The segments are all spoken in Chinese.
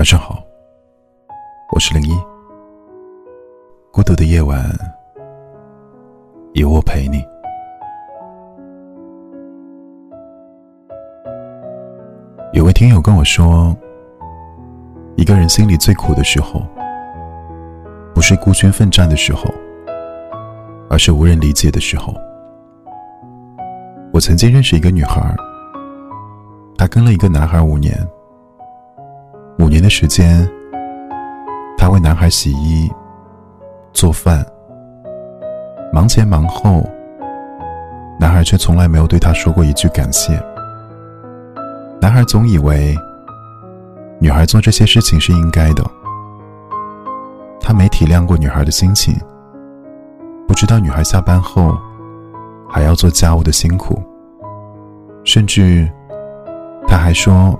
晚上好，我是零一。孤独的夜晚，有我陪你。有位听友跟我说，一个人心里最苦的时候，不是孤军奋战的时候，而是无人理解的时候。我曾经认识一个女孩，她跟了一个男孩五年。时间，她为男孩洗衣、做饭，忙前忙后，男孩却从来没有对她说过一句感谢。男孩总以为女孩做这些事情是应该的，他没体谅过女孩的心情，不知道女孩下班后。还要做家务的辛苦，甚至他还说，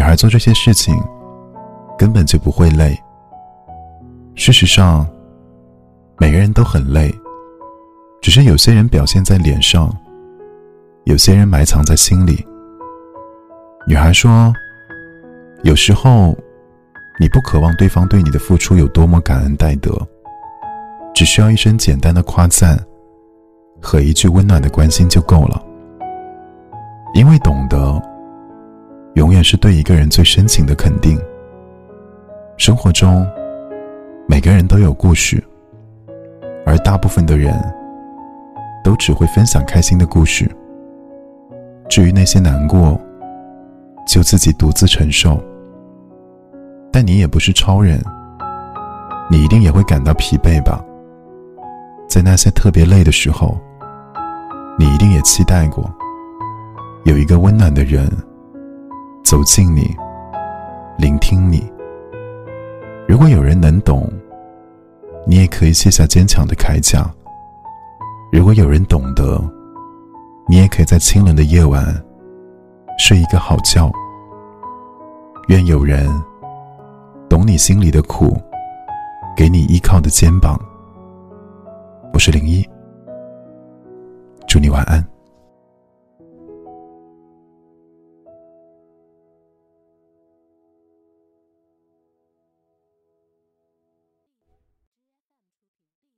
女孩做这些事情根本就不会累。事实上，每个人都很累，只是有些人表现在脸上，有些人埋藏在心里。女孩说，有时候你不渴望对方对你的付出有多么感恩戴德，只需要一声简单的夸赞。和一句温暖的关心就够了，因为懂得，永远是对一个人最深情的肯定。生活中，每个人都有故事，而大部分的人，都只会分享开心的故事。至于那些难过，就自己独自承受。但你也不是超人，你一定也会感到疲惫吧？在那些特别累的时候。你一定也期待过，有一个温暖的人走近你，聆听你。如果有人能懂，你也可以卸下坚强的铠甲；如果有人懂得，你也可以在清冷的夜晚睡一个好觉。愿有人懂你心里的苦，给你依靠的肩膀。我是零一。祝你晚安。